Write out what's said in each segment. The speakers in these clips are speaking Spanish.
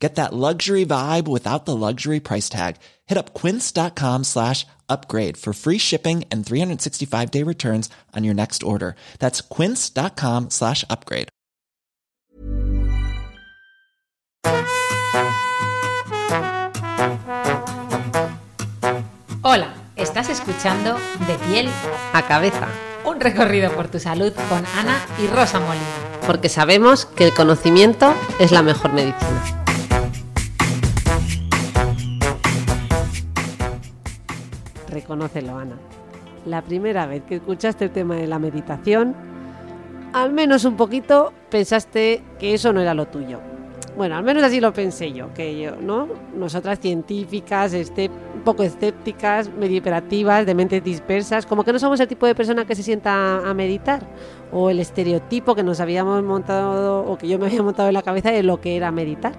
Get that luxury vibe without the luxury price tag. Hit up quince.com slash upgrade for free shipping and 365 day returns on your next order. That's quince.com slash upgrade. Hola, estás escuchando De piel a cabeza. Un recorrido por tu salud con Ana y Rosa Molina. Porque sabemos que el conocimiento es la mejor medicina. Reconócelo, Ana. La primera vez que escuchaste el tema de la meditación, al menos un poquito pensaste que eso no era lo tuyo. Bueno, al menos así lo pensé yo, que yo, ¿no? Nosotras científicas, este, un poco escépticas, medio hiperativas, de mentes dispersas, como que no somos el tipo de persona que se sienta a meditar, o el estereotipo que nos habíamos montado, o que yo me había montado en la cabeza de lo que era meditar.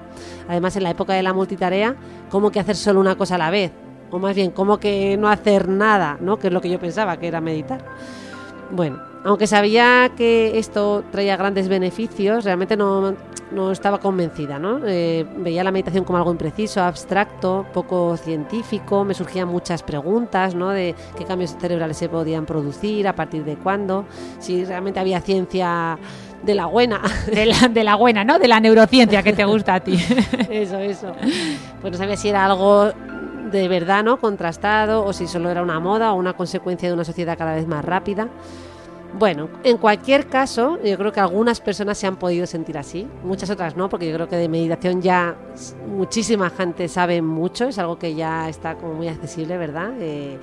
Además, en la época de la multitarea, como que hacer solo una cosa a la vez, o más bien, como que no hacer nada, ¿no? Que es lo que yo pensaba que era meditar. Bueno, aunque sabía que esto traía grandes beneficios, realmente no, no estaba convencida, ¿no? Eh, veía la meditación como algo impreciso, abstracto, poco científico, me surgían muchas preguntas, ¿no? De qué cambios cerebrales se podían producir, a partir de cuándo, si realmente había ciencia de la buena. De la, de la buena, ¿no? De la neurociencia que te gusta a ti. eso, eso. Pues no sabía si era algo de verdad, ¿no? Contrastado, o si solo era una moda o una consecuencia de una sociedad cada vez más rápida. Bueno, en cualquier caso, yo creo que algunas personas se han podido sentir así, muchas otras no, porque yo creo que de meditación ya muchísima gente sabe mucho, es algo que ya está como muy accesible, ¿verdad? Eh,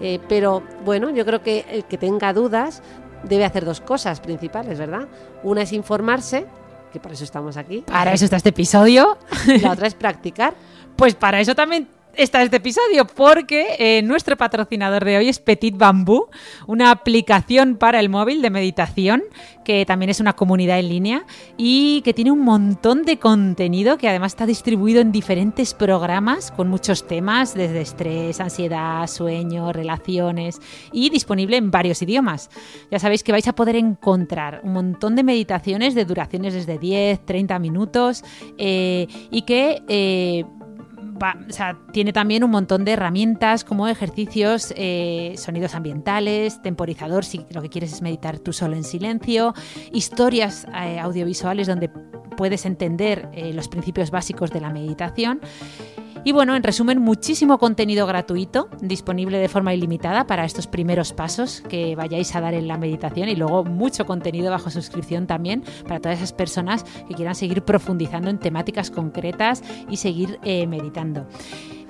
eh, pero bueno, yo creo que el que tenga dudas debe hacer dos cosas principales, ¿verdad? Una es informarse, que para eso estamos aquí. Para eso está este episodio. La otra es practicar. Pues para eso también está este episodio porque eh, nuestro patrocinador de hoy es Petit Bambú, una aplicación para el móvil de meditación que también es una comunidad en línea y que tiene un montón de contenido que además está distribuido en diferentes programas con muchos temas desde estrés, ansiedad, sueño, relaciones y disponible en varios idiomas. Ya sabéis que vais a poder encontrar un montón de meditaciones de duraciones desde 10, 30 minutos eh, y que... Eh, tiene también un montón de herramientas como ejercicios, eh, sonidos ambientales, temporizador si lo que quieres es meditar tú solo en silencio, historias eh, audiovisuales donde puedes entender eh, los principios básicos de la meditación y bueno, en resumen, muchísimo contenido gratuito disponible de forma ilimitada para estos primeros pasos que vayáis a dar en la meditación y luego mucho contenido bajo suscripción también para todas esas personas que quieran seguir profundizando en temáticas concretas y seguir eh, meditando.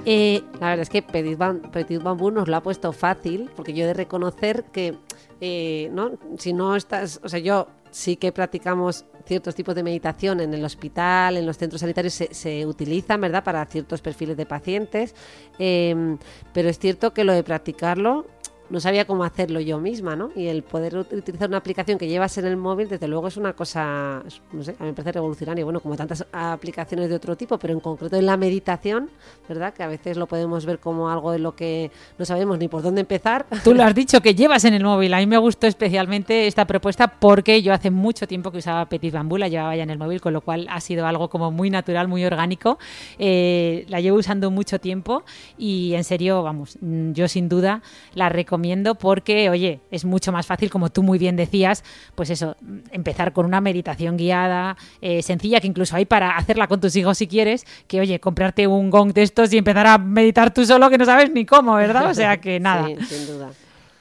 Eh, la verdad es que Petit, Bambú nos lo ha puesto fácil, porque yo he de reconocer que, eh, ¿no? si no estás, o sea, yo sí que practicamos ciertos tipos de meditación en el hospital, en los centros sanitarios, se, utilizan, ¿verdad?, para ciertos perfiles de pacientes, em, pero es cierto que lo de practicarlo no sabía cómo hacerlo yo misma, ¿no? Y el poder utilizar una aplicación que llevas en el móvil, desde luego es una cosa, no sé, a mí me parece revolucionario, bueno, como tantas aplicaciones de otro tipo, pero en concreto en la meditación, ¿verdad? Que a veces lo podemos ver como algo de lo que no sabemos ni por dónde empezar. Tú lo has dicho, que llevas en el móvil. A mí me gustó especialmente esta propuesta porque yo hace mucho tiempo que usaba Petit Bambú, la llevaba ya en el móvil, con lo cual ha sido algo como muy natural, muy orgánico. Eh, la llevo usando mucho tiempo y en serio, vamos, yo sin duda la recomiendo recomiendo porque, oye, es mucho más fácil, como tú muy bien decías, pues eso, empezar con una meditación guiada, eh, sencilla, que incluso hay para hacerla con tus hijos si quieres, que, oye, comprarte un gong de estos y empezar a meditar tú solo que no sabes ni cómo, ¿verdad? O sea que nada. Sí, sin duda.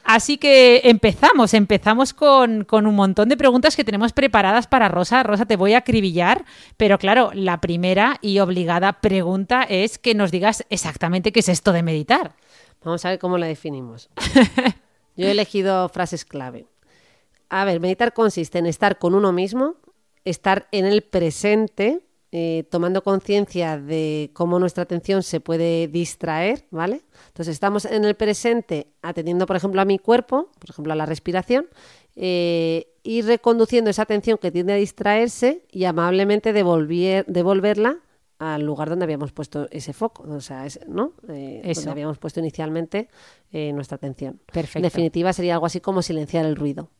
Así que empezamos, empezamos con, con, un montón de preguntas que tenemos preparadas para Rosa. Rosa, te voy a acribillar, pero claro, la primera y obligada pregunta es que nos digas exactamente qué es esto de meditar. Vamos a ver cómo la definimos. Yo he elegido frases clave. A ver, meditar consiste en estar con uno mismo, estar en el presente, eh, tomando conciencia de cómo nuestra atención se puede distraer, ¿vale? Entonces estamos en el presente atendiendo, por ejemplo, a mi cuerpo, por ejemplo, a la respiración, eh, ir reconduciendo esa atención que tiende a distraerse y amablemente devolver, devolverla al lugar donde habíamos puesto ese foco, o sea, es- ¿no? Eh, Eso. donde habíamos puesto inicialmente eh, nuestra atención. Perfecto. En definitiva, sería algo así como silenciar el ruido.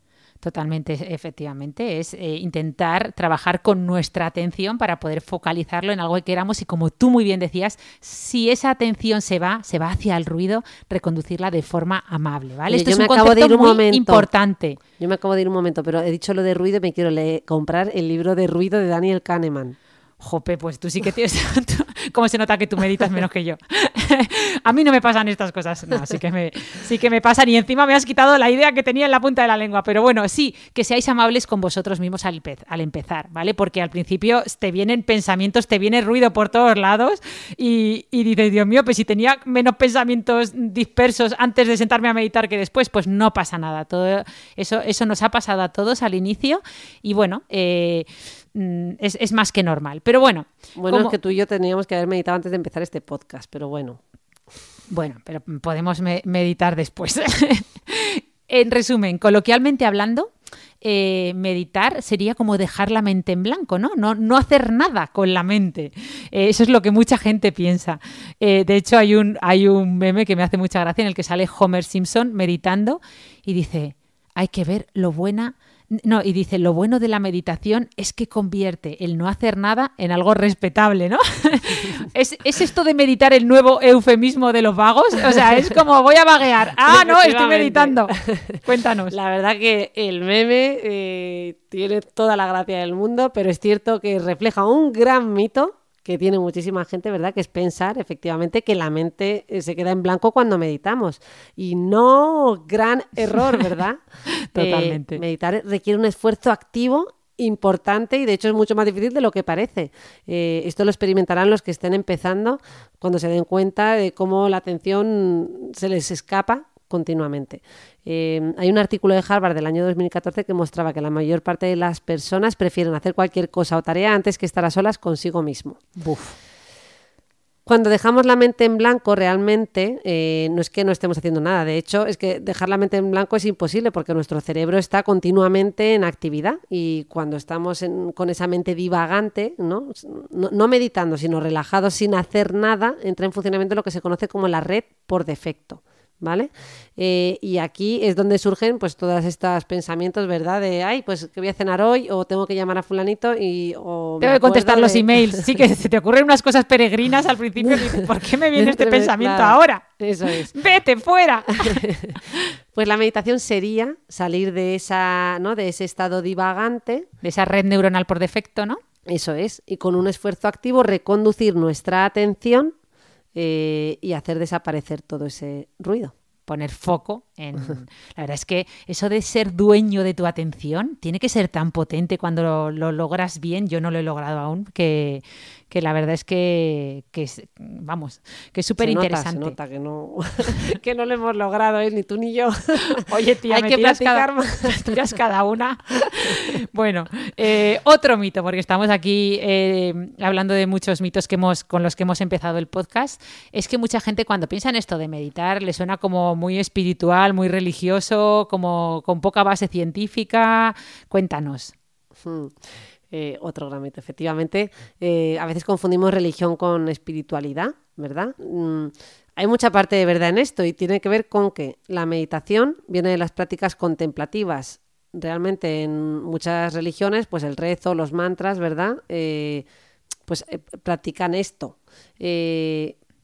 Totalmente, efectivamente. Es eh, intentar trabajar con nuestra atención para poder focalizarlo en algo que queramos y como tú muy bien decías, si esa atención se va, se va hacia el ruido, reconducirla de forma amable, ¿vale? Oye, Esto yo es me un acabo de concepto ir un muy momento. importante. Yo me acabo de ir un momento, pero he dicho lo de ruido y me quiero leer- comprar el libro de ruido de Daniel Kahneman. Jope, pues tú sí que tienes... ¿Cómo se nota que tú meditas menos que yo? a mí no me pasan estas cosas. No, sí que, me, que me pasan y encima me has quitado la idea que tenía en la punta de la lengua. Pero bueno, sí, que seáis amables con vosotros mismos al, al empezar, ¿vale? Porque al principio te vienen pensamientos, te viene ruido por todos lados y, y dices, Dios mío, pues si tenía menos pensamientos dispersos antes de sentarme a meditar que después, pues no pasa nada. Todo eso, eso nos ha pasado a todos al inicio y bueno, eh, es, es más que normal. Pero bueno, Bueno, como- es que tú y yo teníamos que haber meditado antes de empezar este podcast, pero bueno. Bueno, pero podemos me- meditar después. en resumen, coloquialmente hablando, eh, meditar sería como dejar la mente en blanco, ¿no? No, no hacer nada con la mente. Eh, eso es lo que mucha gente piensa. Eh, de hecho, hay un, hay un meme que me hace mucha gracia en el que sale Homer Simpson meditando y dice, hay que ver lo buena... No, y dice, lo bueno de la meditación es que convierte el no hacer nada en algo respetable, ¿no? ¿Es, ¿Es esto de meditar el nuevo eufemismo de los vagos? O sea, es como voy a vaguear. Ah, no, estoy meditando. Cuéntanos. La verdad que el meme eh, tiene toda la gracia del mundo, pero es cierto que refleja un gran mito que tiene muchísima gente, ¿verdad? Que es pensar efectivamente que la mente eh, se queda en blanco cuando meditamos. Y no, gran error, ¿verdad? Totalmente. Eh, meditar requiere un esfuerzo activo importante y de hecho es mucho más difícil de lo que parece. Eh, esto lo experimentarán los que estén empezando cuando se den cuenta de cómo la atención se les escapa continuamente. Eh, hay un artículo de Harvard del año 2014 que mostraba que la mayor parte de las personas prefieren hacer cualquier cosa o tarea antes que estar a solas consigo mismo. Buf. Cuando dejamos la mente en blanco, realmente eh, no es que no estemos haciendo nada. De hecho, es que dejar la mente en blanco es imposible porque nuestro cerebro está continuamente en actividad y cuando estamos en- con esa mente divagante, ¿no? No, no meditando, sino relajados sin hacer nada, entra en funcionamiento lo que se conoce como la red por defecto. ¿Vale? Eh, y aquí es donde surgen pues todos estos pensamientos, ¿verdad? De, ay, pues que voy a cenar hoy o tengo que llamar a fulanito y... O Tengo que contestar los emails. Sí que se te ocurren unas cosas peregrinas al principio. y dices, ¿Por qué me viene este pensamiento claro, ahora? Eso es. Vete fuera. Pues la meditación sería salir de esa, ¿no? de ese estado divagante, De esa red neuronal por defecto, ¿no? eso es, y con un esfuerzo activo reconducir nuestra atención eh, y hacer desaparecer todo ese ruido. poner foco en... La verdad es que eso de ser dueño de tu atención tiene que ser tan potente cuando lo, lo logras bien. Yo no lo he logrado aún, que, que la verdad es que, que es, vamos, que es súper Se nota, interesante. Se nota que no, que no lo hemos logrado, ¿eh? ni tú ni yo. Oye, tía, Hay me que tiras cada, tiras cada una. bueno, eh, otro mito, porque estamos aquí eh, hablando de muchos mitos que hemos, con los que hemos empezado el podcast, es que mucha gente cuando piensa en esto de meditar le suena como muy espiritual, muy religioso, como con poca base científica. Cuéntanos. Hmm. Eh, otro gran mito, efectivamente. eh, a veces confundimos religión con espiritualidad, ¿verdad? Mm, hay mucha parte de verdad en esto y tiene que ver con que la meditación viene de las prácticas contemplativas. Realmente en muchas religiones, pues el rezo, los mantras, ¿verdad? Eh, pues practican esto.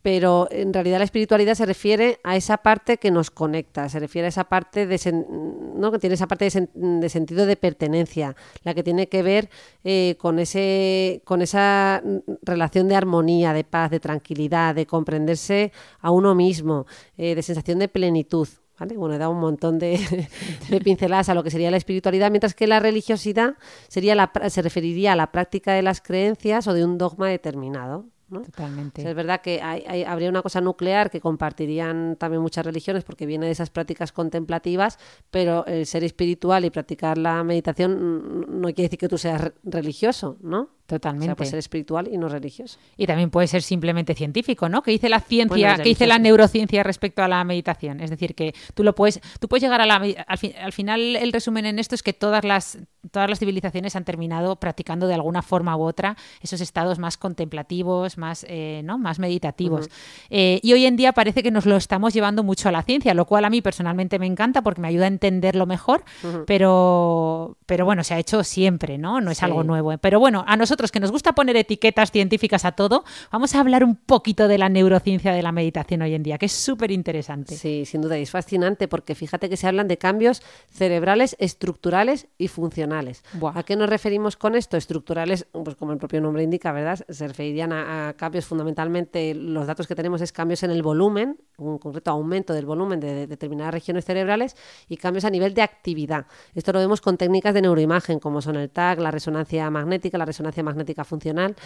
Pero en realidad la espiritualidad se refiere a esa parte que nos conecta, se refiere a esa parte de sen- que tiene esa parte de, sen- de sentido de pertenencia, la que tiene que ver eh, con ese con esa relación de armonía, de paz, de tranquilidad, de comprenderse a uno mismo, eh, de sensación de plenitud. ¿Vale? Bueno, he dado un montón de, de pinceladas a lo que sería la espiritualidad, mientras que la religiosidad sería la, se referiría a la práctica de las creencias o de un dogma determinado. ¿No? Totalmente. O sea, es verdad que hay- hay- habría una cosa nuclear que compartirían también muchas religiones porque viene de esas prácticas contemplativas, pero el ser espiritual y practicar la meditación no quiere decir que tú seas re- religioso, ¿no? Totalmente. O sea, puede ser espiritual y no religioso. Y también puede ser simplemente científico, ¿no? Que dice la ciencia, Bueno, que dice la neurociencia respecto a la meditación. Es decir, que tú lo puedes, tú puedes llegar a la al, al final el resumen en esto es que todas las todas las civilizaciones han terminado practicando de alguna forma u otra esos estados más contemplativos, más, eh, ¿no? más meditativos. Eh, y hoy en día parece que nos lo estamos llevando mucho a la ciencia, lo cual a mí personalmente me encanta porque me ayuda a entenderlo mejor, pero, pero bueno, se ha hecho siempre, ¿no? No es Sí. algo nuevo. Pero bueno, a nosotros que nos gusta poner etiquetas científicas a todo, vamos a hablar un poquito de la neurociencia de la meditación hoy en día, que es súper interesante. Sí, sin duda, y es fascinante porque fíjate que se hablan de cambios cerebrales, estructurales y funcionales. Buah. ¿A qué nos referimos con esto? Estructurales, pues como el propio nombre indica, ¿verdad? Se referirían a, a cambios fundamentalmente, los datos que tenemos es cambios en el volumen, un concreto aumento del volumen de, de determinadas regiones cerebrales y cambios a nivel de actividad. Esto lo vemos con técnicas de neuroimagen como son el TAC, la resonancia magnética, la resonancia magnética funcional.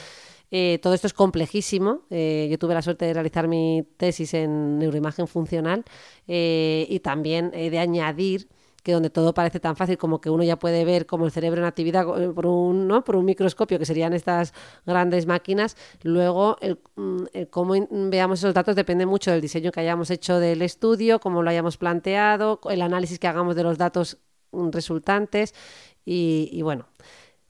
Eh, todo esto es complejísimo. Eh, yo tuve la suerte de realizar mi tesis en neuroimagen funcional eh, y también de añadir que donde todo parece tan fácil como que uno ya puede ver como el cerebro en actividad por un, ¿no? por un microscopio, que serían estas grandes máquinas, luego mm, cómo veamos esos datos depende mucho del diseño que hayamos hecho del estudio, cómo lo hayamos planteado, el análisis que hagamos de los datos mm, resultantes y bueno.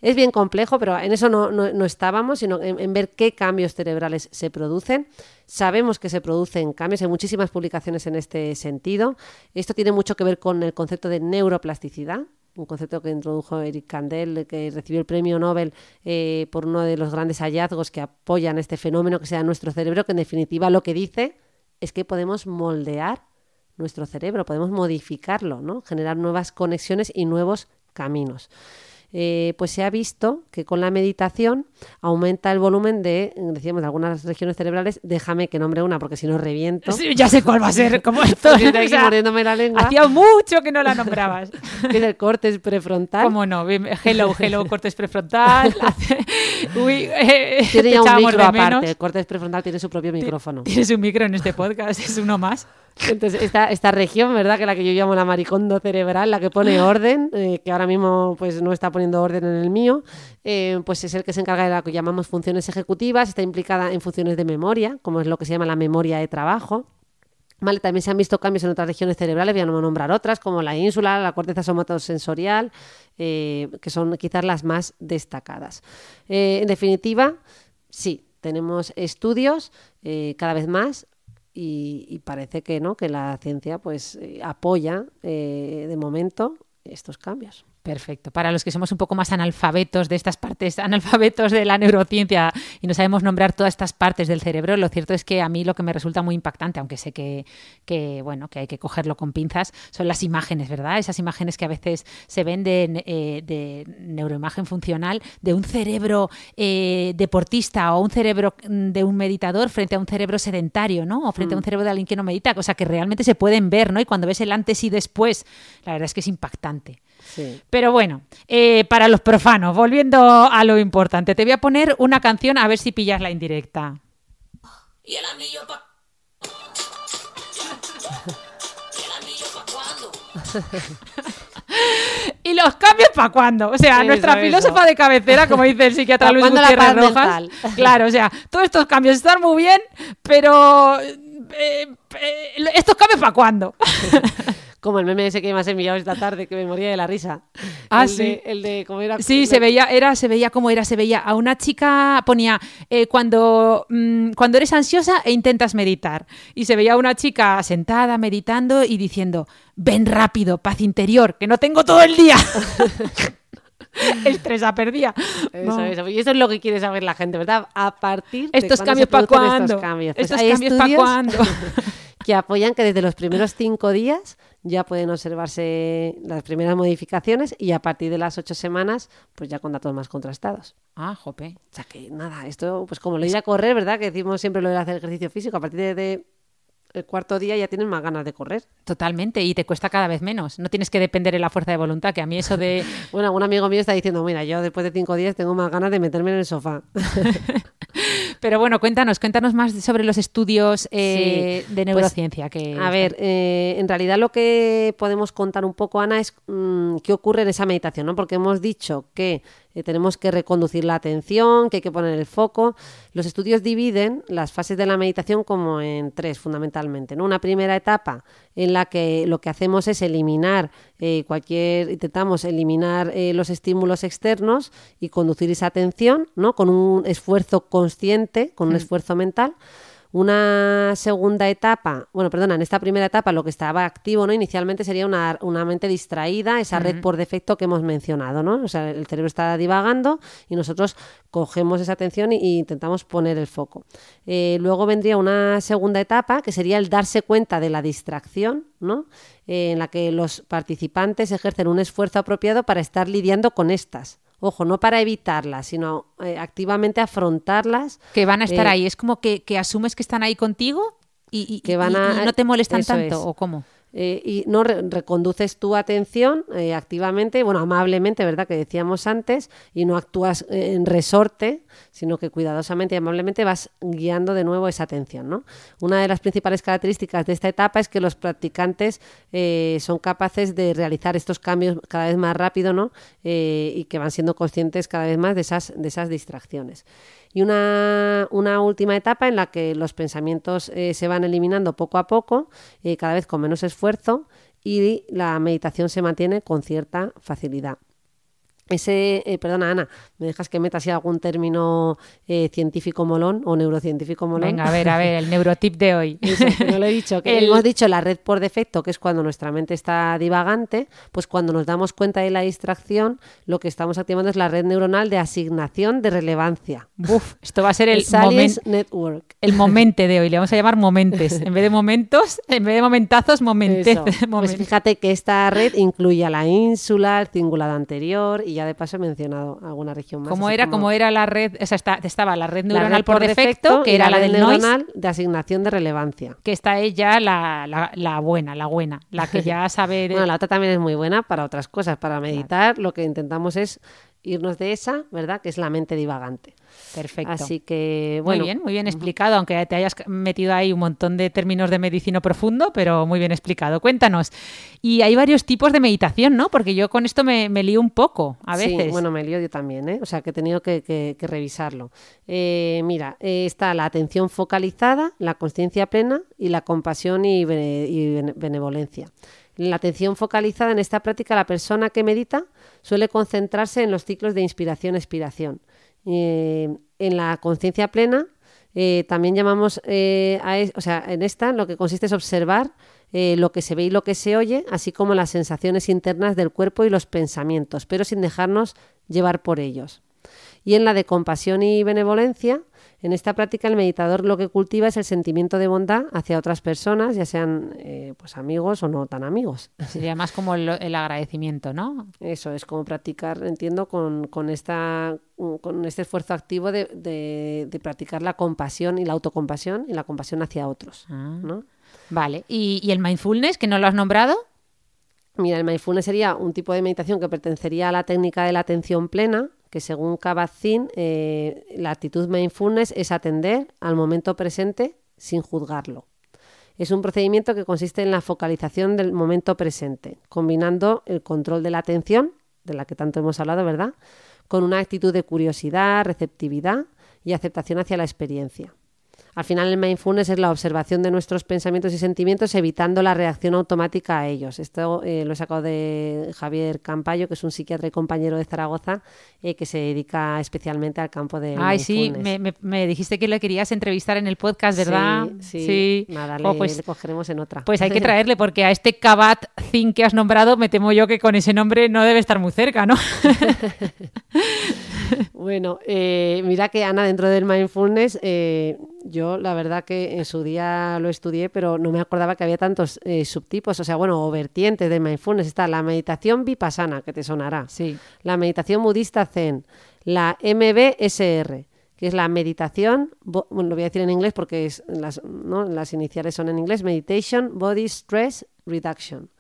Es bien complejo, pero en eso no, no- no estábamos, sino en, ver qué cambios cerebrales se producen. Sabemos que se producen cambios, hay muchísimas publicaciones en este sentido. Esto tiene mucho que ver con el concepto de neuroplasticidad, un concepto que introdujo Eric Kandel, que recibió el premio Nobel eh, por uno de los grandes hallazgos que apoyan este fenómeno que sea nuestro cerebro, que en definitiva lo que dice es que podemos moldear nuestro cerebro, podemos modificarlo, ¿no? generar nuevas conexiones y nuevos caminos. Eh, pues se ha visto que con la meditación aumenta el volumen de, decíamos, de algunas regiones cerebrales. Déjame que nombre una, porque si no reviento. Sí, ya sé cuál va a ser, como esto. Estoy aquí o sea, mordiéndome la lengua. hacía mucho que no la nombrabas. es el cortes prefrontal. ¿Cómo no? Hello, hello, cortes prefrontal. Uy, eh, Tiene ya un micro aparte. El cortes prefrontal tiene su propio micrófono. Tienes un micro en este podcast, es uno más. Entonces, esta, esta región, ¿verdad? Que la que yo llamo la maricondo cerebral, la que pone orden, eh, que ahora mismo pues no está poniendo orden en el mío, eh, pues es el que se encarga de lo que llamamos funciones ejecutivas, está implicada en funciones de memoria, como es lo que se llama la memoria de trabajo. Vale, también se han visto cambios en otras regiones cerebrales, voy a no nombrar otras, como la ínsula, la corteza somatosensorial, eh, que son quizás las más destacadas. En definitiva, sí, tenemos estudios eh, cada vez más y, y parece que no, que la ciencia pues eh, apoya eh, de momento estos cambios. Perfecto. Para los que somos un poco más analfabetos de estas partes, analfabetos de la neurociencia y no sabemos nombrar todas estas partes del cerebro, lo cierto es que a mí lo que me resulta muy impactante, aunque sé que, que, bueno, que hay que cogerlo con pinzas, son las imágenes, ¿verdad? Esas imágenes que a veces se ven de, eh, de neuroimagen funcional de un cerebro eh, deportista o un cerebro mm, de un meditador frente a un cerebro sedentario, ¿no? O frente a un cerebro de alguien que no medita, cosa que realmente se pueden ver, ¿no? Y cuando ves el antes y después, la verdad es que es impactante. Sí. Pero bueno, eh, para los profanos, volviendo a lo importante, te voy a poner una canción a ver si pillas la indirecta. ¿Y el anillo pa' ¿Y el anillo pa' cuándo? ¿Y los cambios para cuándo? O sea, Eso, nuestra eso. filósofa de cabecera, como dice el psiquiatra ¿Pa' Luis Gutiérrez Rojas. mental? Claro, o sea, todos estos cambios están muy bien, pero eh, eh, ¿estos cambios para cuándo? Como el meme ese que me has enviado esta tarde, que me moría de la risa. Ah, el sí. De, el de cómo era. Sí, se veía, era, se veía cómo era, se veía a una chica, ponía eh, cuando, mm, cuando eres ansiosa e intentas meditar. Y se veía a una chica sentada meditando y diciendo, ven rápido, paz interior, que no tengo todo el día. Estresa perdía. Eso, No. eso. Y eso es lo que quiere saber la gente, ¿verdad? A partir de Estos cambios para cuándo. Estos cambios, Pues Estos hay cambios para cuándo. que apoyan que desde los primeros cinco días ya pueden observarse las primeras modificaciones y a partir de las ocho semanas, pues ya con datos más contrastados. Ah, jope. O sea que nada, esto, pues como lo ir a correr, ¿verdad? Que decimos siempre lo de hacer ejercicio físico, a partir de, de el cuarto día ya tienes más ganas de correr. Totalmente, y te cuesta cada vez menos. No tienes que depender de la fuerza de voluntad, que a mí eso de... Bueno, un amigo mío está diciendo, mira, yo después de cinco días tengo más ganas de meterme en el sofá. Pero bueno, cuéntanos, cuéntanos más sobre los estudios eh, Sí, de pues, neurociencia. que A ver, eh, en realidad lo que podemos contar un poco, Ana, es mm, qué ocurre en esa meditación, ¿no? Porque hemos dicho que eh, tenemos que reconducir la atención, que hay que poner el foco. Los estudios dividen las fases de la meditación como en tres fundamentalmente. ¿no? Una primera etapa en la que lo que hacemos es eliminar eh, cualquier, intentamos eliminar eh, los estímulos externos y conducir esa atención ¿no? con un esfuerzo consciente, con un esfuerzo mental. Una segunda etapa, bueno, perdona, en esta primera etapa lo que estaba activo, ¿no? Inicialmente sería una, una mente distraída, esa red por defecto que hemos mencionado, ¿no? O sea, el cerebro está divagando y nosotros cogemos esa atención e intentamos poner el foco. Eh, luego vendría una segunda etapa que sería el darse cuenta de la distracción, ¿no? Eh, en la que los participantes ejercen un esfuerzo apropiado para estar lidiando con estas. Ojo, no para evitarlas, sino eh, activamente afrontarlas. Que van a estar Eh, ahí. Es como que, que asumes que están ahí contigo y, y- Que van y- a- y no te molestan tanto, es. ¿o cómo? Eh, y no re- reconduces tu atención eh, activamente, bueno, amablemente, ¿verdad? Que decíamos antes, y no actúas eh, en resorte, sino que cuidadosamente y amablemente vas guiando de nuevo esa atención, ¿no? Una de las principales características de esta etapa es que los practicantes son capaces de realizar estos cambios cada vez más rápido, ¿no? Y que van siendo conscientes cada vez más de esas, de esas distracciones. Y una, una última etapa en la que los pensamientos eh, se van eliminando poco a poco, eh, cada vez con menos esfuerzo, y la meditación se mantiene con cierta facilidad. Ese, eh, perdona Ana, ¿me dejas que meta así algún término eh, científico molón o neurocientífico molón? Venga, a ver, a ver, el neurotip de hoy. Eso, que no lo he dicho, que El- hemos dicho la red por defecto, que es cuando nuestra mente está divagante, pues cuando nos damos cuenta de la distracción, lo que estamos activando es la red neuronal de asignación de relevancia. Buf, esto va a ser el, El Network. el momente de hoy. Le vamos a llamar momentes. En vez de momentos, en vez de momentazos, momentez. Eso. Pues fíjate que esta red incluye a la ínsula, el cingulado anterior y ya de paso he mencionado alguna región más. ¿Cómo era, como cómo era la red? O sea, está- estaba la red la neuronal red por, defecto, que era la, red del noise, neuronal de asignación de relevancia. que esta es ya la, la- la buena, la buena, la que ya sabe... de- Bueno, la otra también es muy buena para otras cosas. Para meditar lo que intentamos es irnos de esa, ¿verdad? Que es la mente divagante. Perfecto. Así que, bueno. muy bien, muy bien explicado, aunque te hayas metido ahí un montón de términos de medicina profundo, pero muy bien explicado. Cuéntanos. Y hay varios tipos de meditación, ¿no? Porque yo con esto me, me lío un poco a Sí, veces. bueno, me lío yo también, ¿eh? O sea, que he tenido que, que- que revisarlo. Eh, mira, eh, está la atención focalizada, la conciencia plena y la compasión y, bene- y bene- benevolencia. En la atención focalizada, en esta práctica, la persona que medita suele concentrarse en los ciclos de inspiración-expiración. Eh, en la conciencia plena, eh, también llamamos eh, a o sea, en esta lo que consiste es observar lo que se ve y lo que se oye, así como las sensaciones internas del cuerpo y los pensamientos, pero sin dejarnos llevar por ellos. Y en la de compasión y benevolencia, en esta práctica el meditador lo que cultiva es el sentimiento de bondad hacia otras personas, ya sean eh, pues amigos o no tan amigos. Sería más como el, el agradecimiento, ¿no? Eso es como practicar, entiendo, con, con esta, con este esfuerzo activo de, de- de practicar la compasión y la autocompasión y la compasión hacia otros. Ah. ¿no? Vale. ¿Y, y el mindfulness, que no lo has nombrado? Mira, el mindfulness sería un tipo de meditación que pertenecería a la técnica de la atención plena, que según Kabat-Zinn, eh, la actitud mindfulness es atender al momento presente sin juzgarlo. Es un procedimiento que consiste en la focalización del momento presente, combinando el control de la atención, de la que tanto hemos hablado, ¿verdad?, con una actitud de curiosidad, receptividad y aceptación hacia la experiencia. Al final el mindfulness es la observación de nuestros pensamientos y sentimientos evitando la reacción automática a ellos. Esto eh, lo he sacado de Javier Campayo, que es un psiquiatra y compañero de Zaragoza eh, que se dedica especialmente al campo del Ay, sí, me, me- me dijiste que lo querías entrevistar en el podcast, ¿verdad? Sí, sí. Nada, Oh, le, pues, le cogeremos en otra. pues hay que traerle, porque a este Kabat Zin que has nombrado, me temo yo que con ese nombre no debe estar muy cerca, ¿no? Bueno, eh, mira que Ana, dentro del mindfulness, eh, yo la verdad que en su día lo estudié, pero no me acordaba que había tantos eh, subtipos, o sea, bueno, o vertientes del mindfulness. Está la meditación vipassana, que te sonará. Sí. La meditación budista zen. La MBSR, que es la meditación, bueno, lo voy a decir en inglés porque es, las, ¿no? las iniciales son en inglés, Meditation Body Stress Reduction.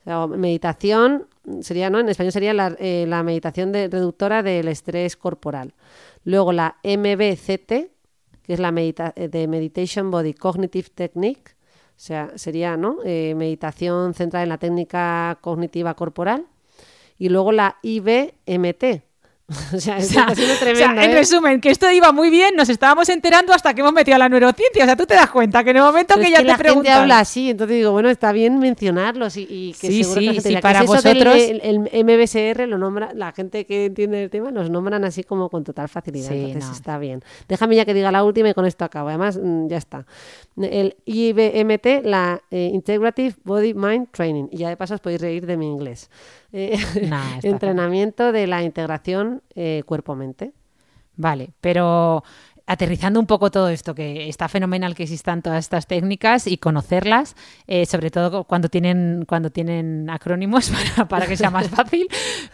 O sea, meditación sería, ¿no? En español sería la, eh, la meditación de- reductora del estrés corporal. Luego la MBCT, que es la medita- eh, de Meditation Body Cognitive Technique, o sea, sería, ¿no? Eh, meditación centrada en la técnica cognitiva corporal. Y luego la IBMT, o sea, O sea, está siendo o sea, tremenda, en ¿eh? resumen, que esto iba muy bien, nos estábamos enterando hasta que hemos metido a la neurociencia. O sea, tú te das cuenta que en el momento Pero que ya que te la gente habla así, entonces digo, bueno, está bien mencionarlos y, y que Sí, seguro sí, que la gente sí, dirá, ¿qué para es eso del- vosotros- el, el MBSR lo nombra, la gente que entiende el tema los nombran así como con total facilidad, entonces no. está bien. Déjame ya que diga la última y con esto acabo, además mm, ya está. El IBMT, la eh, Integrative Body Mind Training, y ya de paso os podéis reír de mi inglés. Eh, Nah, entrenamiento de la integración eh, cuerpo-mente. Vale, pero aterrizando un poco todo esto, que está fenomenal que existan todas estas técnicas y conocerlas, eh, sobre todo cuando tienen, cuando tienen acrónimos para, para que sea más fácil.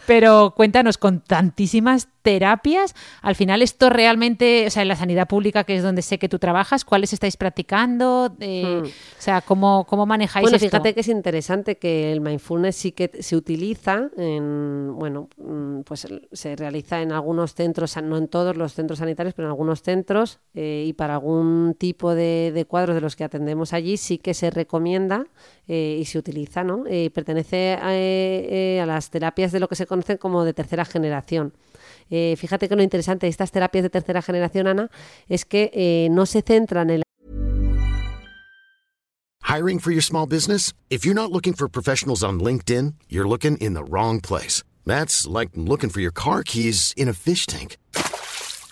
Pero cuéntanos, con tantísimas terapias, al final esto realmente, o sea, en la sanidad pública, que es donde sé que tú trabajas, ¿cuáles estáis practicando? Eh, Hmm. O sea, ¿cómo, cómo manejáis Bueno, esto? fíjate que es interesante que el mindfulness sí que se utiliza en, bueno, mm, pues se realiza en algunos centros, no en todos los centros sanitarios, pero en algunos centros eh, y para algún tipo de, de cuadros de los que atendemos allí sí que se recomienda eh, y se utiliza, ¿no? Eh, pertenece a, eh, eh, a las terapias de lo que se conocen como de tercera generación. Eh, fíjate que lo interesante de estas terapias de tercera generación, Ana, es que no se centran en Hiring for your small business? If you're not looking for professionals on LinkedIn, you're looking in the wrong place. That's like looking for your car keys in a fish tank.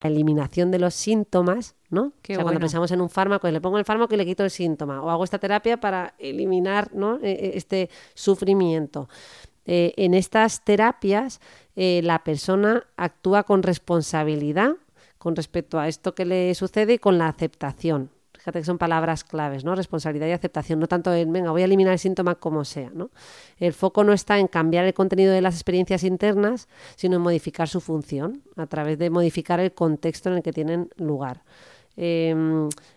La eliminación de los síntomas, ¿no? Qué o sea, cuando pensamos en un fármaco, le pongo el fármaco y le quito el síntoma, o hago esta terapia para eliminar ¿no? E- e- este sufrimiento. Eh, en estas terapias, eh, la persona actúa con responsabilidad con respecto a esto que le sucede y con la aceptación. Fíjate que son palabras claves, ¿no? Responsabilidad y aceptación, no tanto en, venga, voy a eliminar el síntoma como sea, ¿no? El foco no está en cambiar el contenido de las experiencias internas, sino en modificar su función, a través de modificar el contexto en el que tienen lugar. Eh,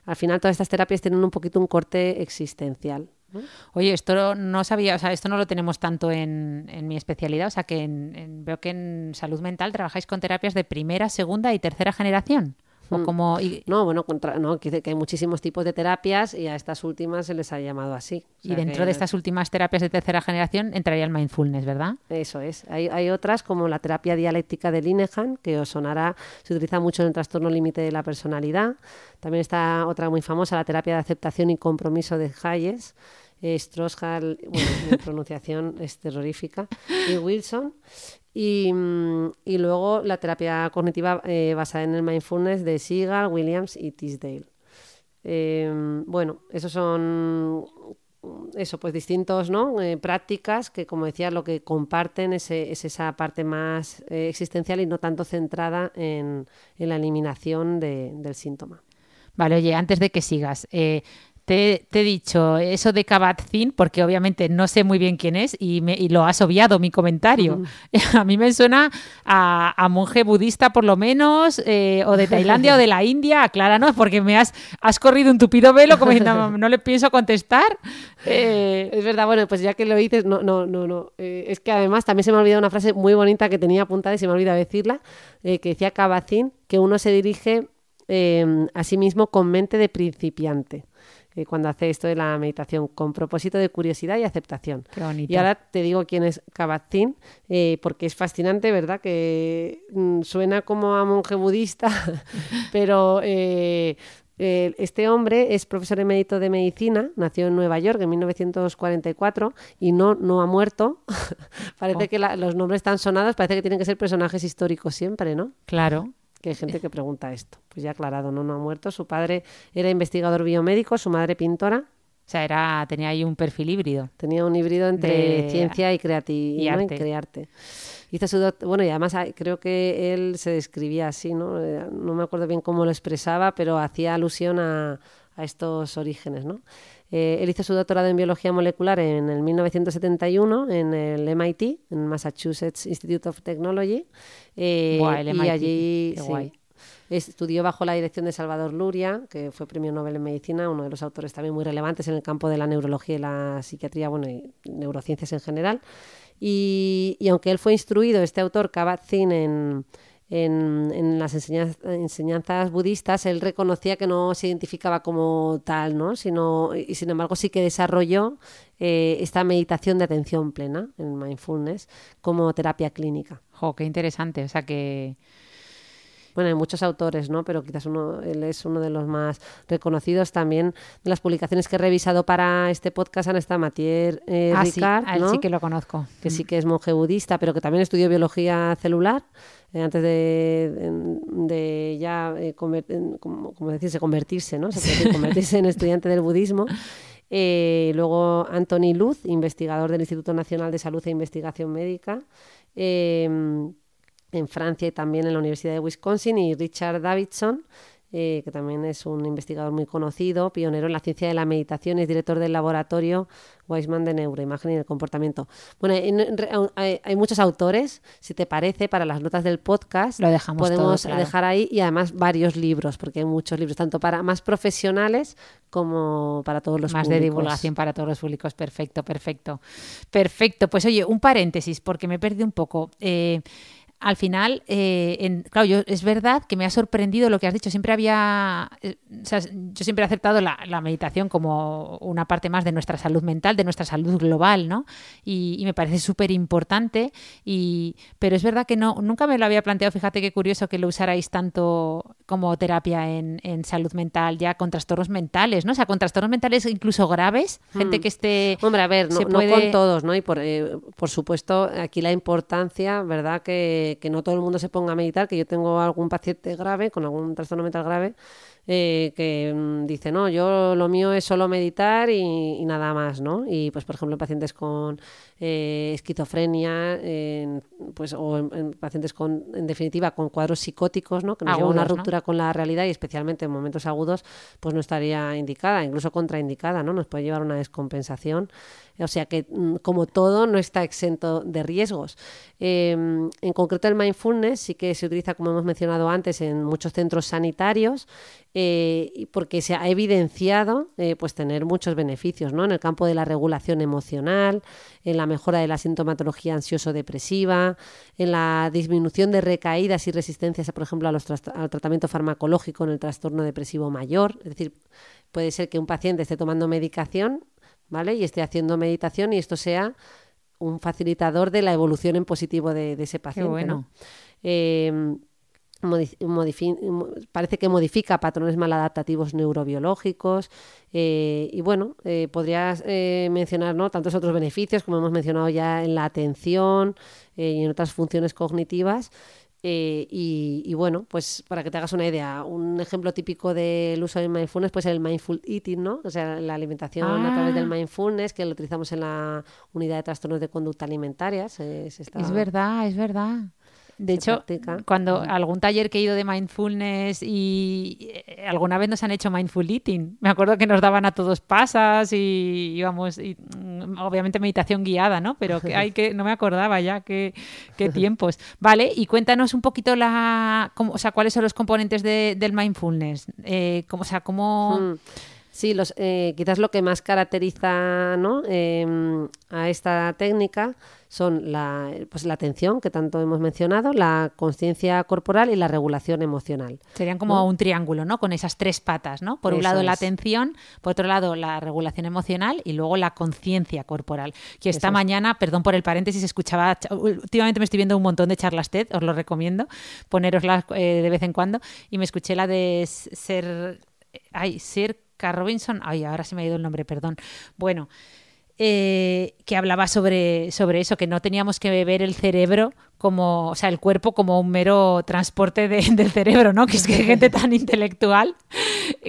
al final todas estas terapias tienen un poquito un corte existencial. Oye, esto no sabía, o sea, esto no lo tenemos tanto en, mi especialidad, o sea, que en- veo que en salud mental trabajáis con terapias de primera, segunda y tercera generación. O Mm. como, y, No, bueno, contra, no, que, hay muchísimos tipos de terapias y a estas últimas se les ha llamado así. O y sea dentro que- de estas últimas terapias de tercera generación entraría el mindfulness, ¿verdad? Eso es. Hay, hay otras como la terapia dialéctica de Linehan, que os sonará, se utiliza mucho en el trastorno límite de la personalidad. También está otra muy famosa, la terapia de aceptación y compromiso de Hayes. Stroshal, bueno, mi pronunciación es terrorífica, y Wilson. Y, y luego la terapia cognitiva eh, basada en el mindfulness de Seagal, Williams y Tisdale. Eh, bueno, esos son eso, pues distintos, ¿no? Eh, prácticas que, como decía, lo que comparten es, es esa parte más eh, existencial y no tanto centrada en, en la eliminación de- del síntoma. Vale, oye, antes de que sigas, eh, te, te he dicho eso de Kabat-Zinn porque obviamente no sé muy bien quién es y, me- y lo has obviado mi comentario. A mí me suena a, a monje budista por lo menos, eh, o de Tailandia o de la India, acláranos, porque me has, has corrido un tupido velo como diciendo, no, no le pienso contestar. Eh, Es verdad, bueno, pues ya que lo dices, no, no, no, no. Eh, es que además también se me ha olvidado una frase muy bonita que tenía apuntada y se me ha olvidado decirla, eh, que decía Cabacín, que uno se dirige a sí mismo con mente de principiante. Eh, cuando hace esto de la meditación, con propósito de curiosidad y aceptación. Qué bonito. Y ahora te digo quién es Kabat-Zinn, eh, porque es fascinante, ¿verdad? Que mm, suena como a monje budista, pero eh, eh, este hombre es profesor emérito de medicina, nació en Nueva York en 1944 y no, no ha muerto. parece Oh. que la- los nombres están sonados, parece que tienen que ser personajes históricos siempre, ¿no? claro. Que hay gente que pregunta esto. Pues ya aclarado, no, no ha muerto. Su padre era investigador biomédico, su madre pintora. O sea, era, tenía ahí un perfil híbrido. Tenía un híbrido entre De- ciencia y, creati- y ¿no? crearte. Hizo su doc- bueno, y además creo que él se describía así, ¿no? Eh, No me acuerdo bien cómo lo expresaba, pero hacía alusión a, a estos orígenes, ¿no? Eh, él hizo su doctorado en biología molecular en el 1971 en el MIT, en Massachusetts Institute of Technology. eh, Buah, el y MIT, allí qué sí, guay. Estudió bajo la dirección de Salvador Luria, que fue premio Nobel en Medicina, uno de los autores también muy relevantes en el campo de la neurología y la psiquiatría, bueno, y neurociencias en general. Y, y aunque él fue instruido, este autor, Kabat-Zinn, en, en, en las enseñanzas, enseñanzas budistas, él reconocía que no se identificaba como tal, ¿no? Sino, y sin embargo sí que desarrolló eh, esta meditación de atención plena, en mindfulness, como terapia clínica. Jo, qué interesante. O sea que. Bueno, hay muchos autores, ¿no? Pero quizás uno, él es uno de los más reconocidos también. De las publicaciones que he revisado para este podcast han estado Mathieu eh, ah, sí, Ricard, a él ¿no? sí que lo conozco. que sí que es monje budista, pero que también estudió biología celular eh, antes de, ya, eh, como, como decirse, convertirse, ¿no? Convertirse en estudiante del budismo. Eh, luego Anthony Luz, investigador del Instituto Nacional de Salud e Investigación Médica. eh, en Francia y también en la Universidad de Wisconsin, y Richard Davidson, eh, que también es un investigador muy conocido, pionero en la ciencia de la meditación, es director del laboratorio Weissman de Neuroimagen y del Comportamiento. Bueno, en- hay, hay muchos autores, si te parece, para las notas del podcast. Lo dejamos todo, Podemos claro. dejar ahí y además varios libros, porque hay muchos libros, tanto para más profesionales como para todos los Más de públicos. divulgación para todos los públicos. Perfecto, perfecto. Perfecto. Pues oye, un paréntesis, porque me perdí un poco. Eh, al final, eh, en- claro, yo, es verdad que me ha sorprendido lo que has dicho. Siempre había, eh, o sea, yo siempre he aceptado la, la meditación como una parte más de nuestra salud mental, de nuestra salud global, ¿no? Y, y me parece súper importante. Y, pero es verdad que no, nunca me lo había planteado. Fíjate qué curioso que lo usarais tanto como terapia en, en salud mental, ya con trastornos mentales, ¿no? O sea, con trastornos mentales incluso graves, gente que esté Hombre, a ver, no, no con todos, ¿no? Y por, eh, por supuesto, aquí la importancia, ¿verdad? Que, que no todo el mundo se ponga a meditar, que yo tengo algún paciente grave, con algún trastorno mental grave, eh, que mm, dice, no, yo lo mío es solo meditar y, y nada más, ¿no? Y pues, por ejemplo, en pacientes con eh, esquizofrenia, en, pues, o en, en pacientes con, en definitiva, con cuadros psicóticos, ¿no? Que nos lleva a una Agudos, ¿no? ruptura con la realidad y especialmente en momentos agudos, pues no estaría indicada, incluso contraindicada, ¿no? Nos puede llevar a una descompensación. O sea que, mm, como todo, no está exento de riesgos. Eh, en concreto, el mindfulness sí que se utiliza, como hemos mencionado antes, en muchos centros sanitarios, eh, porque se ha evidenciado eh, pues tener muchos beneficios ¿no? en el campo de la regulación emocional, en la mejora de la sintomatología ansioso-depresiva, en la disminución de recaídas y resistencias, por ejemplo, a los al tratamiento farmacológico en el trastorno depresivo mayor. Es decir, puede ser que un paciente esté tomando medicación ¿vale? y esté haciendo meditación y esto sea un facilitador de la evolución en positivo de, de ese paciente. Eh, parece que modifica patrones maladaptativos neurobiológicos eh, y bueno, eh, podrías eh, mencionar ¿no? tantos otros beneficios como hemos mencionado ya en la atención eh, y en otras funciones cognitivas. Eh, y, y bueno, pues para que te hagas una idea, un ejemplo típico del uso del mindfulness pues el mindful eating, ¿no? O sea, la alimentación a través del Ah. mindfulness que lo utilizamos en la unidad de trastornos de conducta alimentaria. se- se está- Es verdad, es verdad. De hecho, practica. cuando algún taller que he ido de mindfulness y eh, alguna vez nos han hecho mindful eating, me acuerdo que nos daban a todos pasas y íbamos, y, mm, obviamente meditación guiada, ¿no? Pero que hay que, no me acordaba ya qué, qué tiempos. Vale, y cuéntanos un poquito la, cómo- o sea, cuáles son los componentes de- del mindfulness. Eh, cómo, o sea, cómo... Mm. Sí, los, eh, quizás lo que más caracteriza ¿no? Em, a esta técnica son la, pues, la atención, que tanto hemos mencionado, la conciencia corporal y la regulación emocional. Serían como un triángulo, ¿no? Con esas tres patas, ¿no? Por un Eso lado la atención, por otro lado la regulación emocional y luego la conciencia corporal. Que esta Eso es. mañana, perdón por el paréntesis, escuchaba, cha- últimamente me estoy viendo un montón de charlas TED, os lo recomiendo, poneroslas eh, de vez en cuando, y me escuché la de ser, ay, Sir K. Robinson, ay, ahora se me ha ido el nombre, perdón. Bueno, eh, que hablaba sobre, sobre eso, que no teníamos que ver el cerebro como, o sea, el cuerpo como un mero transporte de- del cerebro, ¿no? Que es que hay gente tan intelectual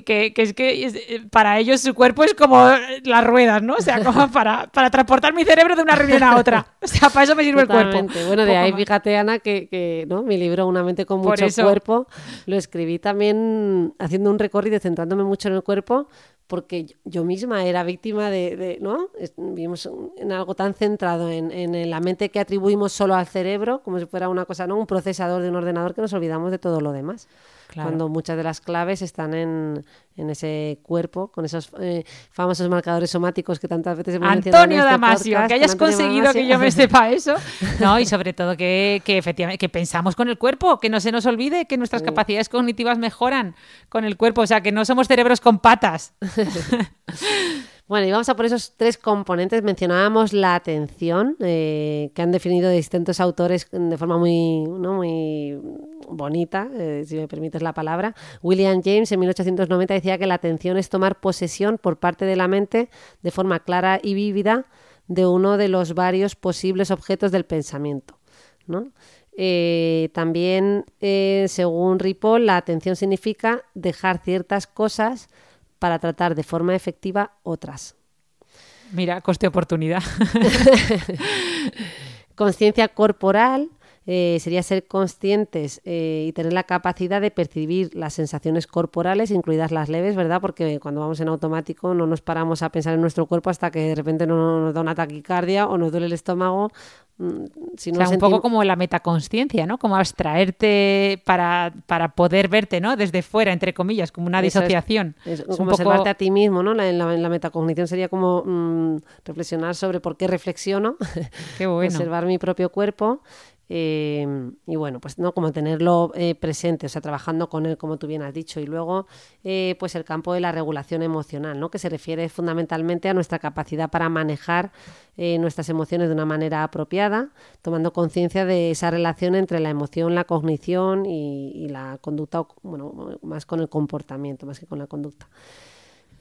que, que es que es- eh, para ellos su cuerpo es como las ruedas, ¿no? O sea, como para, para transportar mi cerebro de una reunión a otra. O sea, para eso me sirve el cuerpo. Bueno, de ahí más. fíjate, Ana, que, que, ¿no? mi libro Una mente con mucho eso. cuerpo lo escribí también haciendo un recorrido centrándome mucho en el cuerpo porque yo- misma era víctima de, de- ¿no? Vivimos en algo tan centrado en, en la mente que atribuimos solo al cerebro, como si fuera una cosa, ¿no? Un procesador de un ordenador que nos olvidamos de todo lo demás. Claro. Cuando muchas de las claves están en, en ese cuerpo, con esos eh, famosos marcadores somáticos que tantas veces hemos mencionado en Antonio este Damasio, podcast, que hayas Antonio conseguido que Damasio. yo me sepa eso. No, y sobre todo que, que efectivamente que pensamos con el cuerpo, que no se nos olvide que nuestras capacidades cognitivas mejoran con el cuerpo, o sea, que no somos cerebros con patas. Bueno, y vamos a por esos tres componentes. Mencionábamos la atención, eh, que han definido distintos autores de forma muy, ¿no? muy bonita, eh, si me permites la palabra. William James en 1890 decía que la atención es tomar posesión por parte de la mente de forma clara y vívida de uno de los varios posibles objetos del pensamiento. ¿no? Eh, también, según Ripoll, la atención significa dejar ciertas cosas para tratar de forma efectiva otras. Mira, coste-oportunidad. Conciencia corporal eh, sería ser conscientes eh, y tener la capacidad de percibir las sensaciones corporales, incluidas las leves, ¿verdad? Porque cuando vamos en automático no nos paramos a pensar en nuestro cuerpo hasta que de repente no- nos da una taquicardia o nos duele el estómago. Mm, Si O no sea, un poco como la metaconsciencia, ¿no? Como abstraerte para, para poder verte, ¿no? Desde fuera, entre comillas, como una es- disociación. Es Es como un poco- observarte a ti mismo, ¿no? La, en, la, en la metacognición sería como mm, reflexionar sobre por qué reflexiono, Qué bueno. observar mi propio cuerpo eh, y bueno, pues no como tenerlo eh, presente, o sea, trabajando con él, como tú bien has dicho. Y luego, eh, pues el campo de la regulación emocional, ¿no? Que se refiere fundamentalmente a nuestra capacidad para manejar eh, nuestras emociones de una manera apropiada, tomando conciencia de esa relación entre la emoción, la cognición y, la conducta, bueno, más con el comportamiento, más que con la conducta.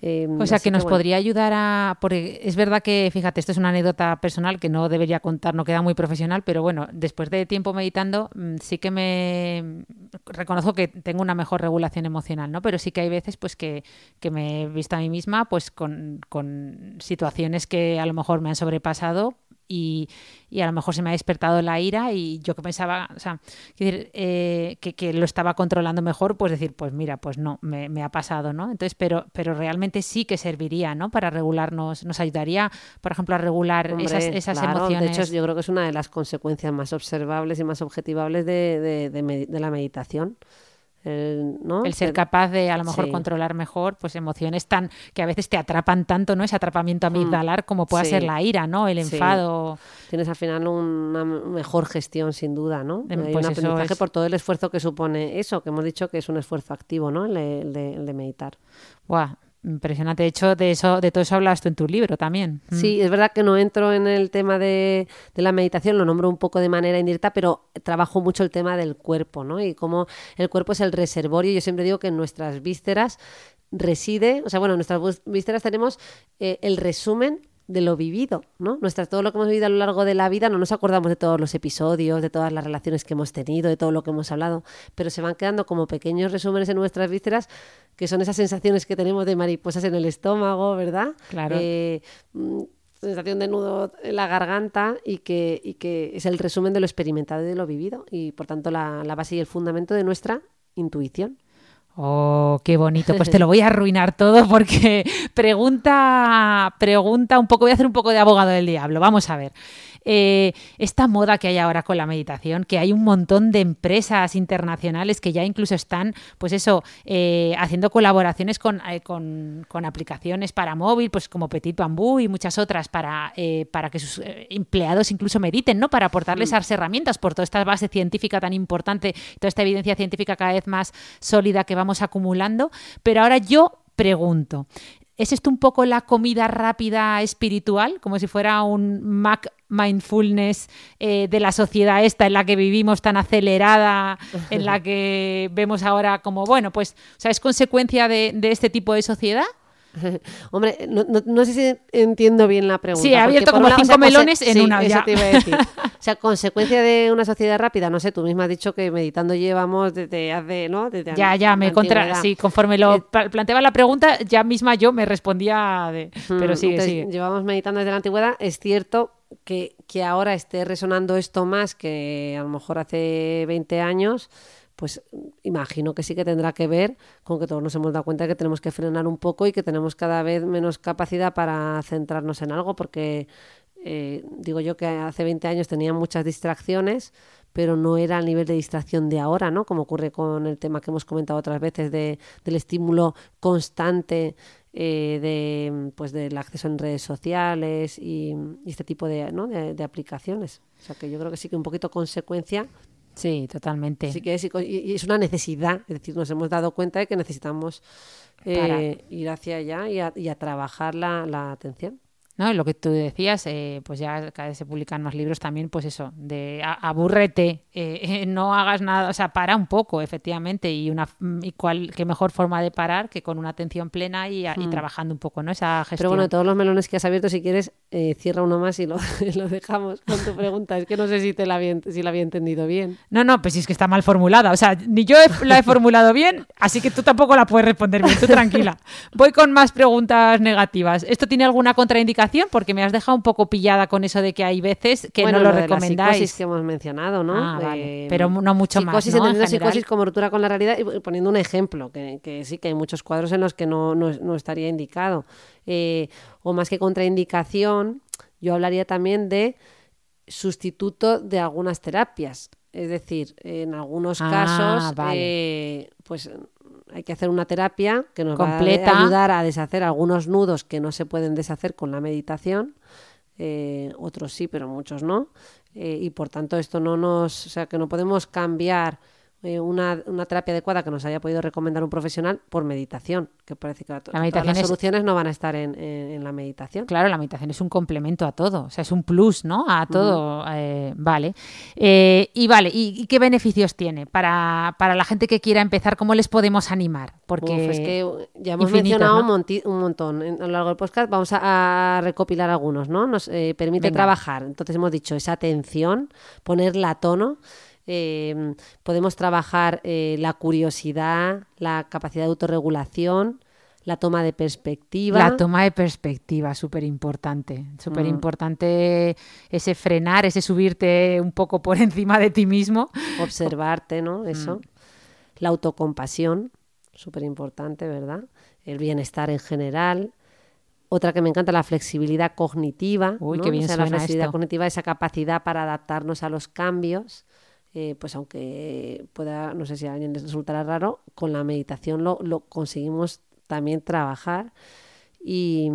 Eh, O sea, que nos bueno, podría ayudar a... Porque es verdad que, fíjate, esto es una anécdota personal que no debería contar, no queda muy profesional, pero bueno, después de tiempo meditando, mm, sí que me reconozco que tengo una mejor regulación emocional, ¿no? Pero sí que hay veces pues que, que me he visto a mí misma pues con, con situaciones que a lo mejor me han sobrepasado y, y a lo mejor se me ha despertado la ira y yo que pensaba, o sea, decir, eh, que, que lo estaba controlando mejor, pues decir, pues mira, pues no, me, me ha pasado, ¿no? Entonces, pero, pero realmente sí que serviría, ¿no? Para regularnos, nos ayudaría, por ejemplo, a regular Hombre, esas, esas claro, emociones. De hecho, yo creo que es una de las consecuencias más observables y más objetivables de, de- de de la meditación. El, ¿no? el ser capaz de a lo mejor sí. controlar mejor pues emociones tan que a veces te atrapan tanto no ese atrapamiento amigdalar como pueda Mm. Sí. ser la ira no el Sí. enfado Tienes al final una mejor gestión, sin duda, ¿no? Em, Hay pues un eso aprendizaje es. por todo el esfuerzo que supone eso, que hemos dicho que es un esfuerzo activo, ¿no? El de, el de- el de meditar. Buah, impresionante de hecho de eso de todo eso hablas tú en tu libro también Mm. Sí, es verdad que no entro en el tema de, de la meditación, lo nombro un poco de manera indirecta, pero trabajo mucho el tema del cuerpo, ¿no? Y cómo el cuerpo es el reservorio. Yo siempre digo que en nuestras vísceras reside, o sea, bueno, en nuestras vísceras tenemos eh, el resumen de lo vivido, ¿no? Nuestra, todo lo que hemos vivido a lo largo de la vida, no nos acordamos de todos los episodios, de todas las relaciones que hemos tenido, de todo lo que hemos hablado, pero se van quedando como pequeños resúmenes en nuestras vísceras, que son esas sensaciones que tenemos de mariposas en el estómago, ¿verdad? Claro. Eh, mm, sensación de nudo en la garganta y que, y que es el resumen de lo experimentado y de lo vivido y por tanto la, la base y el fundamento de nuestra intuición. Oh, qué bonito. Pues te lo voy a arruinar todo porque pregunta, pregunta un poco, voy a hacer un poco de abogado del diablo. Vamos a ver. Eh, esta moda que hay ahora con la meditación, que hay un montón de empresas internacionales que ya incluso están, pues eso, eh, haciendo colaboraciones con, eh, con- con aplicaciones para móvil, pues como Petit Bambú y muchas otras para, para que sus empleados incluso mediten, ¿no? Para aportarles esas herramientas por toda esta base científica tan importante, toda esta evidencia científica cada vez más sólida que vamos acumulando. Pero ahora yo pregunto, ¿es esto un poco la comida rápida espiritual? Como si fuera un Mac mindfulness eh, de la sociedad esta en la que vivimos tan acelerada, en la que vemos ahora como, bueno, pues, o sea, ¿es consecuencia de, de este tipo de sociedad? Hombre, no, no- no sé si entiendo bien la pregunta. Sí, porque abierto como lado, cinco melones en sí, una, eso ya. te iba a decir. O sea, consecuencia de una sociedad rápida, no sé, tú misma has dicho que meditando llevamos desde hace, ¿no? Desde Ya, ya, me contra... Sí, conforme lo Eh, pla- planteaba la pregunta, ya misma yo me respondía de... Pero Mm, entonces, sigue. Llevamos meditando desde la antigüedad. Es cierto que, que ahora esté resonando esto más que a lo mejor hace 20 años, pues imagino que sí que tendrá que ver con que todos nos hemos dado cuenta de que tenemos que frenar un poco y que tenemos cada vez menos capacidad para centrarnos en algo, porque eh, digo yo que hace 20 años tenía muchas distracciones, pero no era al nivel de distracción de ahora, ¿no? Como ocurre con el tema que hemos comentado otras veces de, del estímulo constante eh, de pues del acceso en redes sociales y, y este tipo de, ¿no? de, de aplicaciones. O sea que yo creo que sí que un poquito consecuencia Sí, totalmente. sí que es y es una necesidad. Es decir, nos hemos dado cuenta de que necesitamos eh, ir hacia allá y a, y a trabajar la, la atención. ¿No? Lo que tú decías, eh, pues ya cada vez se publican más libros también, pues eso, de a- abúrrete, eh, no hagas nada, o sea, para un poco, efectivamente, y una mm, y cuál, qué mejor forma de parar que con una atención plena y, y trabajando un poco, ¿no? Esa gestión. Hmm. Pero bueno, todos los melones que has abierto, si quieres, eh, cierra uno más y lo, dejamos con tu pregunta. Es que no sé si te la había, si la había entendido bien. No, no, pues si es que está mal formulada. O sea, ni yo he- la he formulado bien, así que tú tampoco la puedes responder bien. Tú tranquila. Voy con más preguntas negativas. ¿Esto tiene alguna contraindicación? Porque me has dejado un poco pillada con eso de que hay veces que Bueno, no lo, de la recomendáis. psicosis que hemos mencionado, ¿no? Ah, vale. Eh, Pero no mucho más, ¿no? En psicosis como ruptura con la realidad y poniendo un ejemplo, que, que sí que hay muchos cuadros en los que no, no, no estaría indicado. Eh, o más que contraindicación, yo hablaría también de sustituto de algunas terapias. Es decir, en algunos Ah, casos, vale. eh, pues hay que hacer una terapia que nos Completa. va a ayudar a deshacer algunos nudos que no se pueden deshacer con la meditación. eh, otros sí, pero muchos no. eh, y por tanto, esto no nos. O sea, que no podemos cambiar eh, una, una terapia adecuada que nos haya podido recomendar un profesional por meditación. Que parece que todas las es- soluciones no van a estar en, en- en la meditación. Claro, la meditación es un complemento a todo, o sea, es un plus, ¿no? A todo, eh, vale. Eh, y vale, ¿y, y qué beneficios tiene para, para la gente que quiera empezar? ¿Cómo les podemos animar? Porque Uf, es que ya hemos infinitos, mencionado ¿no? un, un montón en- a lo largo del podcast. Vamos a, a recopilar algunos, ¿no? Nos permite Venga. trabajar. Entonces hemos dicho esa atención, ponerla a tono. Eh, podemos trabajar eh, la curiosidad, la capacidad de autorregulación, la toma de perspectiva. La toma de perspectiva, súper importante. Súper importante ese frenar, ese subirte un poco por encima de ti mismo. observarte, ¿no? Mm. Eso. La autocompasión, súper importante, ¿verdad? El bienestar en general. Otra que me encanta, la flexibilidad cognitiva. Uy, ¿no? qué bien O sea, la suena flexibilidad esto. cognitiva, esa capacidad para adaptarnos a los cambios. Eh, pues aunque pueda, no sé si a alguien les resultará raro, con la meditación lo, lo conseguimos también trabajar. Y,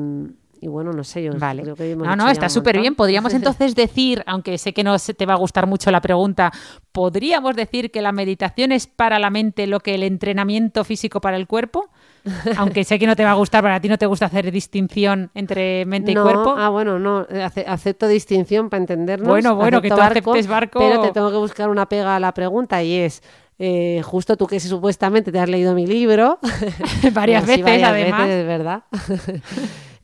y bueno, no sé, yo Vale. creo que hemos No, no, está súper bien. Podríamos entonces decir, aunque sé que no se te va a gustar mucho la pregunta, ¿podríamos decir que la meditación es para la mente lo que el entrenamiento físico para el cuerpo? Aunque sé que no te va a gustar, pero a ti no te gusta hacer distinción entre mente no, y cuerpo. Ah, bueno, no. ace- acepto distinción para entendernos. Bueno, bueno, que tú aceptes barco. Pero te tengo que buscar una pega a la pregunta y es. eh, justo tú que supuestamente te has leído mi libro varias veces, varias además. veces, es verdad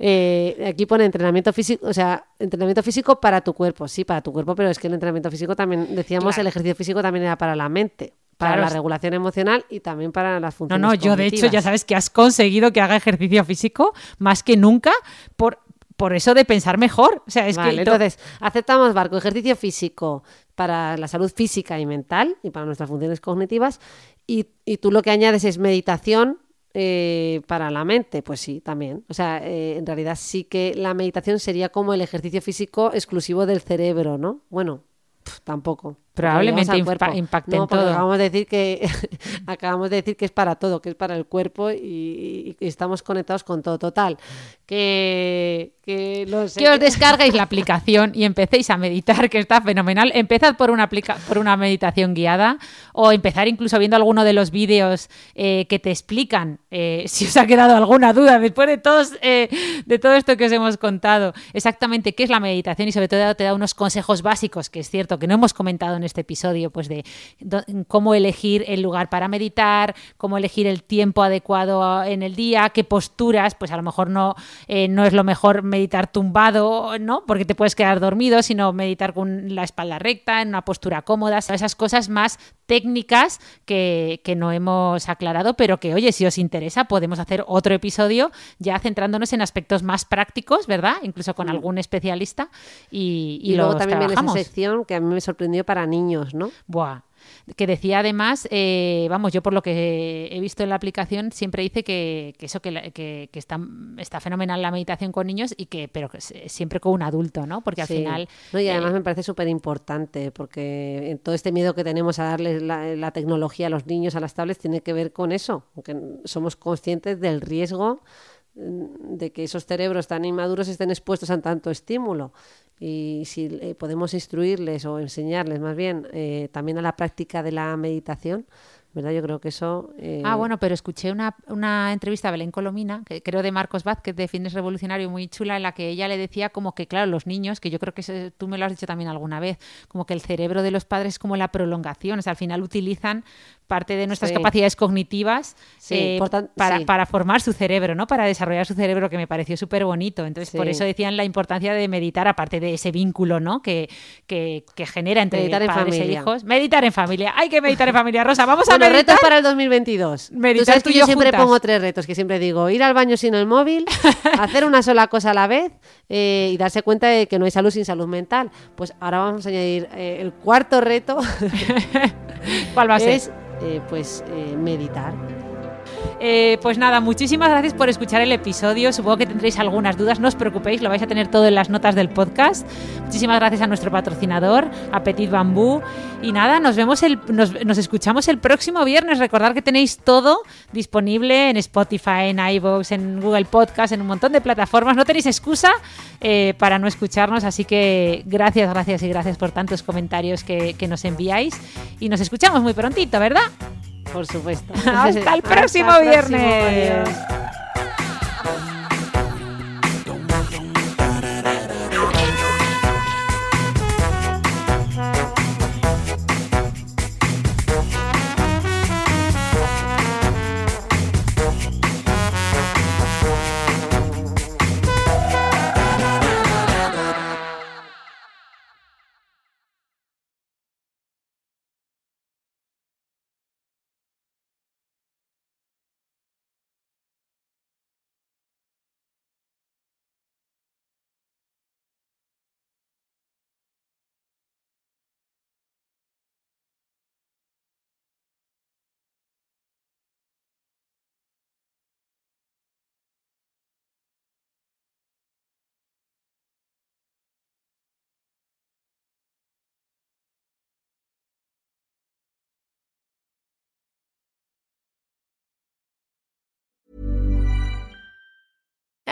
Eh, aquí pone entrenamiento físico o sea entrenamiento físico para tu cuerpo sí para tu cuerpo pero es que el entrenamiento físico también decíamos Claro. el ejercicio físico también era para la mente para Claro. la regulación emocional y también para las No, funciones no, yo de hecho ya sabes que has conseguido que haga ejercicio físico más que nunca por, por eso de pensar mejor. O sea, es Vale, que to- entonces, aceptamos barco, ejercicio físico para la salud física y mental y para nuestras funciones cognitivas. Y, y tú lo que añades es meditación eh, para la mente. Pues sí, también. O sea, eh, en realidad sí que la meditación sería como el ejercicio físico exclusivo del cerebro, ¿no? Bueno, tampoco. Probablemente impa- cuerpo. impacte no, en porque todo. Acabamos de decir que acabamos de decir que es para todo, que es para el cuerpo y, y- estamos conectados con todo. Total, que, que no sé. que os descarguéis la aplicación y empecéis a meditar, que está fenomenal. Empezad por una, aplica- por una meditación guiada o empezar incluso viendo alguno de los vídeos eh, que te explican eh, si os ha quedado alguna duda después de, todos, eh, de todo esto que os hemos contado, exactamente qué es la meditación y sobre todo te da unos consejos básicos, que es cierto que no hemos comentado en este episodio, pues de do- cómo elegir el lugar para meditar, cómo elegir el tiempo adecuado en el día, qué posturas, pues a lo mejor no, eh, no es lo mejor meditar tumbado, ¿no? Porque te puedes quedar dormido, sino meditar con la espalda recta, en una postura cómoda, esas cosas más técnicas que, que no hemos aclarado, pero que, oye, si os interesa, podemos hacer otro episodio ya centrándonos en aspectos más prácticos, ¿verdad? Incluso con algún especialista y, y, Y, luego los también viene esa sección que a mí me sorprendió para niños, ¿no? Buah. Que decía además, eh, vamos, yo por lo que he visto en la aplicación, siempre dice que, que eso, que, la- que- que está, está fenomenal la meditación con niños y que, pero que siempre con un adulto, ¿no? Porque al Sí. final. No, y además eh, me parece súper importante porque en todo este miedo que tenemos a darles la, la tecnología a los niños, a las tablets, tiene que ver con eso, aunque somos conscientes del riesgo mm, de que esos cerebros tan inmaduros estén expuestos a tanto estímulo. Y si eh, podemos instruirles o enseñarles más bien eh, también a la práctica de la meditación, ¿verdad? Yo creo que eso... eh, Ah, bueno, pero escuché una, una entrevista a Belén Colomina, que creo de Marcos Vázquez de Fitness Revolucionario, muy chula, en la que ella le decía como que, claro, los niños, que yo creo que ese- tú me lo has dicho también alguna vez, como que el cerebro de los padres es como la prolongación, o sea, al final utilizan parte de nuestras Sí. capacidades cognitivas Sí, eh, para, sí. para formar su cerebro, ¿no? Para desarrollar su cerebro, que me pareció súper bonito. Entonces, por eso decían la importancia de meditar, aparte de ese vínculo, ¿no? Que, que, que genera entre Meditar en padres e familia. hijos. Meditar en familia. Hay que meditar en familia, Rosa. Vamos a meditar. retos para el 2022. Meditar Tú sabes que yo yo siempre juntas. pongo tres retos, que siempre digo, ir al baño sin el móvil, hacer una sola cosa a la vez eh, y darse cuenta de que no hay salud sin salud mental. Pues ahora vamos a añadir eh, el cuarto reto, ¿Cuál va a ser? es eh, pues eh, meditar. Eh, pues nada, muchísimas gracias por escuchar el episodio. Supongo que tendréis algunas dudas, no os preocupéis, lo vais a tener todo en las notas del podcast. Muchísimas gracias a nuestro patrocinador, a Petit Bambú. Y nada, nos vemos el, nos, escuchamos el próximo viernes. Recordad que tenéis todo disponible en Spotify, en iVoox, en Google Podcast, en un montón de plataformas. No tenéis excusa eh, para no escucharnos, así que gracias, gracias y gracias por tantos comentarios que, que nos enviáis. Y nos escuchamos muy prontito, ¿verdad? Por supuesto. Hasta el próximo Hasta próximo,